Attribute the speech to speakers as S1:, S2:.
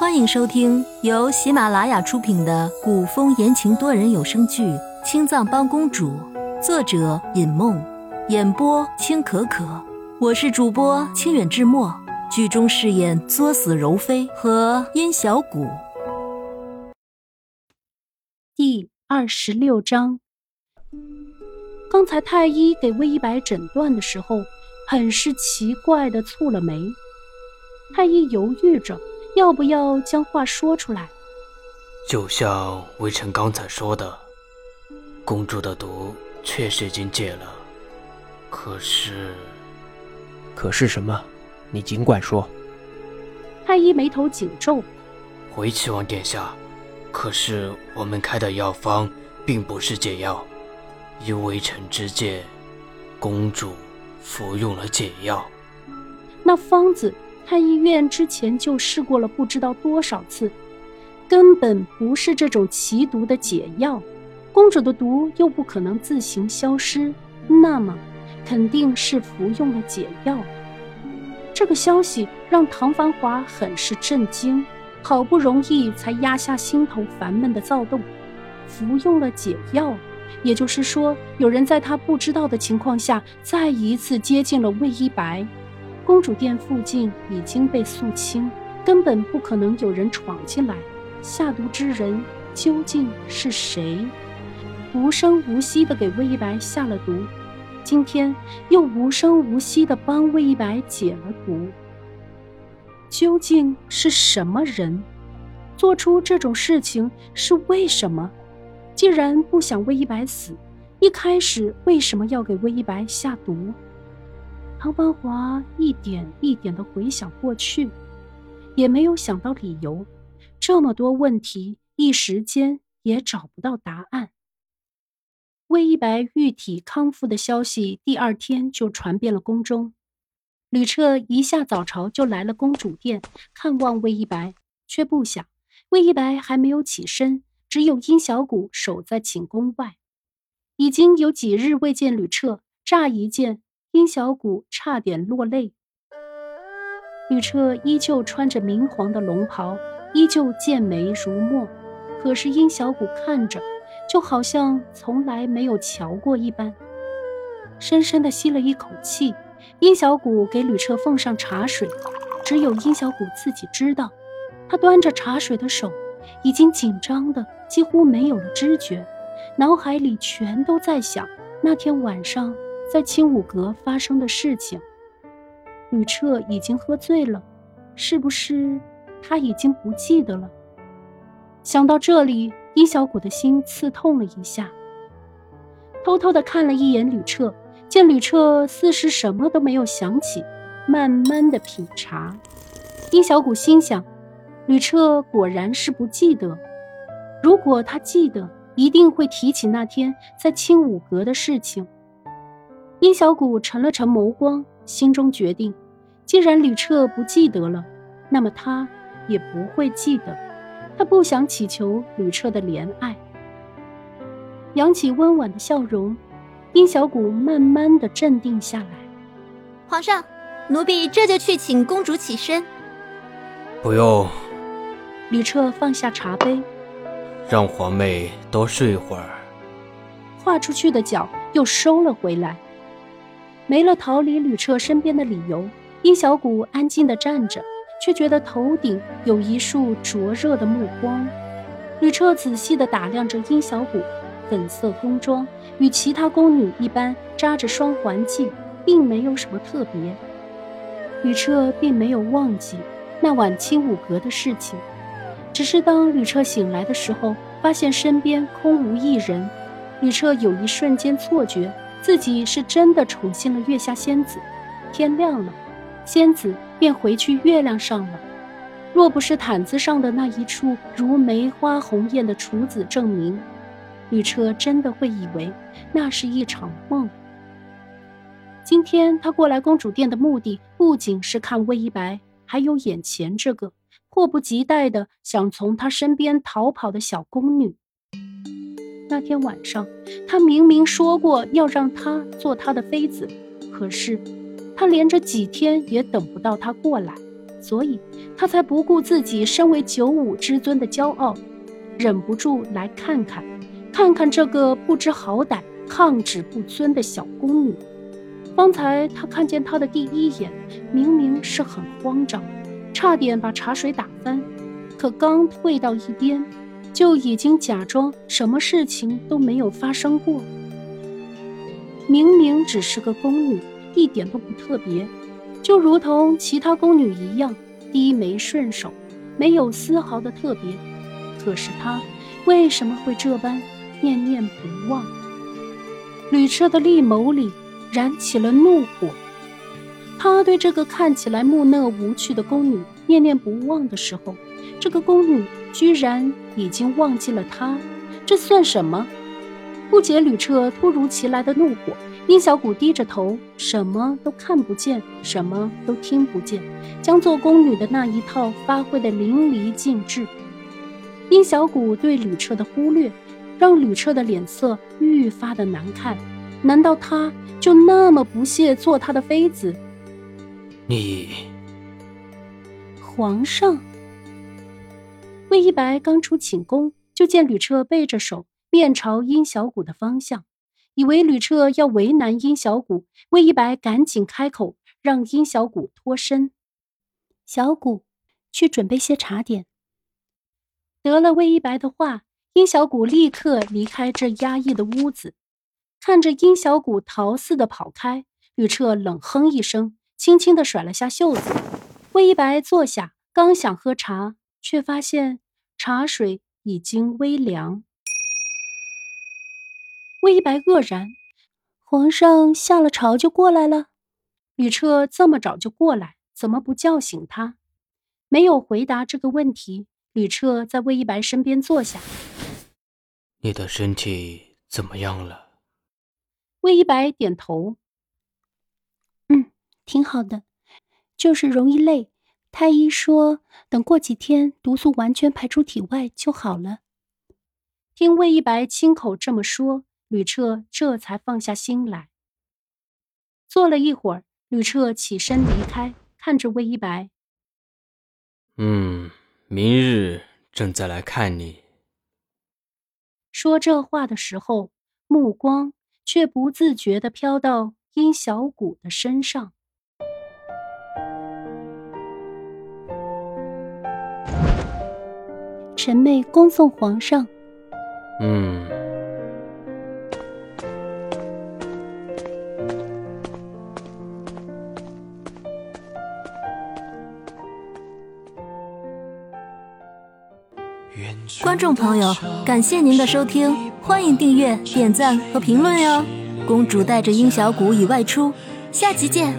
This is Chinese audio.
S1: 欢迎收听由喜马拉雅出品的古风言情多人有声剧《青藏帮公主》，作者尹梦，演播青可可。我是主播清远志墨，剧中饰演作死柔妃和殷小谷。
S2: 第二十六章，刚才太医给魏一白诊断的时候，很是奇怪的蹙了眉。太医犹豫着。要不要将话说出来？
S3: 就像微臣刚才说的，公主的毒确实已经解了，可是，
S4: 可是什么？你尽管说。
S2: 太医眉头紧皱。
S3: 回齐王殿下，可是我们开的药方并不是解药，依微臣之见，公主服用了解药。
S2: 那方子。太医院之前就试过了，不知道多少次，根本不是这种奇毒的解药。公主的毒又不可能自行消失，那么肯定是服用了解药。这个消息让唐繁华很是震惊，好不容易才压下心头烦闷的躁动。服用了解药，也就是说，有人在他不知道的情况下，再一次接近了魏一白。公主殿附近已经被肃清，根本不可能有人闯进来。下毒之人究竟是谁？无声无息地给魏一白下了毒，今天又无声无息地帮魏一白解了毒。究竟是什么人做出这种事情？是为什么？既然不想魏一白死，一开始为什么要给魏一白下毒？唐繁华一点一点的回想过去，也没有想到理由。这么多问题，一时间也找不到答案。魏一白玉体康复的消息，第二天就传遍了宫中。吕彻一下早朝就来了公主殿看望魏一白，却不想魏一白还没有起身，只有殷小谷守在寝宫外。已经有几日未见吕彻，乍一见。殷小谷差点落泪。吕彻依旧穿着明黄的龙袍，依旧剑眉如墨，可是殷小谷看着，就好像从来没有瞧过一般。深深的吸了一口气，殷小谷给吕彻奉上茶水，只有殷小谷自己知道，他端着茶水的手，已经紧张的几乎没有了知觉，脑海里全都在想那天晚上。在青武阁发生的事情，吕彻已经喝醉了，是不是他已经不记得了？想到这里，殷小谷的心刺痛了一下，偷偷的看了一眼吕彻，见吕彻似是什么都没有想起，慢慢的品茶。殷小谷心想，吕彻果然是不记得，如果他记得，一定会提起那天在青武阁的事情。殷小谷沉了沉眸光，心中决定：既然吕彻不记得了，那么他也不会记得。他不想祈求吕彻的怜爱。扬起温婉的笑容，殷小谷慢慢的镇定下来。
S5: 皇上，奴婢这就去请公主起身。
S3: 不用。
S2: 吕彻放下茶杯，
S3: 让皇妹多睡一会儿。
S2: 跨出去的脚又收了回来。没了逃离吕彻身边的理由，殷小谷安静地站着，却觉得头顶有一束灼热的目光。吕彻仔细地打量着殷小谷，粉色宫装，与其他宫女一般，扎着双环髻，并没有什么特别。吕彻并没有忘记那晚青武阁的事情，只是当吕彻醒来的时候，发现身边空无一人，吕彻有一瞬间错觉。自己是真的宠幸了月下仙子，天亮了，仙子便回去月亮上了。若不是毯子上的那一处如梅花红艳的处子证明，吕彻真的会以为那是一场梦。今天他过来公主殿的目的，不仅是看魏一白，还有眼前这个迫不及待的想从他身边逃跑的小宫女。那天晚上，他明明说过要让她做他的妃子，可是他连着几天也等不到她过来。
S6: 所以他才不顾自己身为九五之尊的骄傲，忍不住来看看，看看这个不知好歹、抗旨不尊的小宫女。方才他看见她的第一眼，明明是很慌张，差点把茶水打翻，可刚退到一边，就已经假装什么事情都没有发生过。明明只是个宫女，一点都不特别，就如同其他宫女一样低眉顺手，没有丝毫的特别。可是她为什么会这般念念不忘？吕彻的利眸里燃起了怒火。他对这个看起来木讷无趣的宫女念念不忘的时候，这个宫女居然已经忘记了他，这算什么？不解吕彻突如其来的怒火，殷小谷低着头，什么都看不见，什么都听不见，将做宫女的那一套发挥的淋漓尽致。殷小谷对吕彻的忽略，让吕彻的脸色愈发的难看。难道他就那么不屑做他的妃子？
S3: 你，
S6: 皇上。魏一白刚出寝宫，就见吕彻背着手。面朝殷小谷的方向，以为吕彻要为难殷小谷，魏一白赶紧开口让殷小谷脱身。小谷，去准备些茶点。得了魏一白的话，殷小谷立刻离开这压抑的屋子，看着殷小谷逃似的跑开，吕彻冷哼一声，轻轻的甩了下袖子。魏一白坐下，刚想喝茶，却发现茶水已经微凉。魏一白愕然，皇上下了朝就过来了。吕彻这么早就过来，怎么不叫醒他？没有回答这个问题。吕彻在魏一白身边坐下。
S3: 你的身体怎么样了？
S6: 魏一白点头。
S1: 嗯，挺好的，就是容易累。太医说，等过几天毒素完全排出体外就好了。
S6: 听魏一白亲口这么说。吕彻这才放下心来。坐了一会儿，吕彻起身离开，看着魏一白：“
S3: 嗯，明日朕再来看你。”
S6: 说这话的时候，目光却不自觉地飘到殷小谷的身上。
S1: 臣妹恭送皇上。
S3: 嗯。
S1: 观众朋友，感谢您的收听，欢迎订阅、点赞和评论哟！公主带着殷小谷已外出，下集见。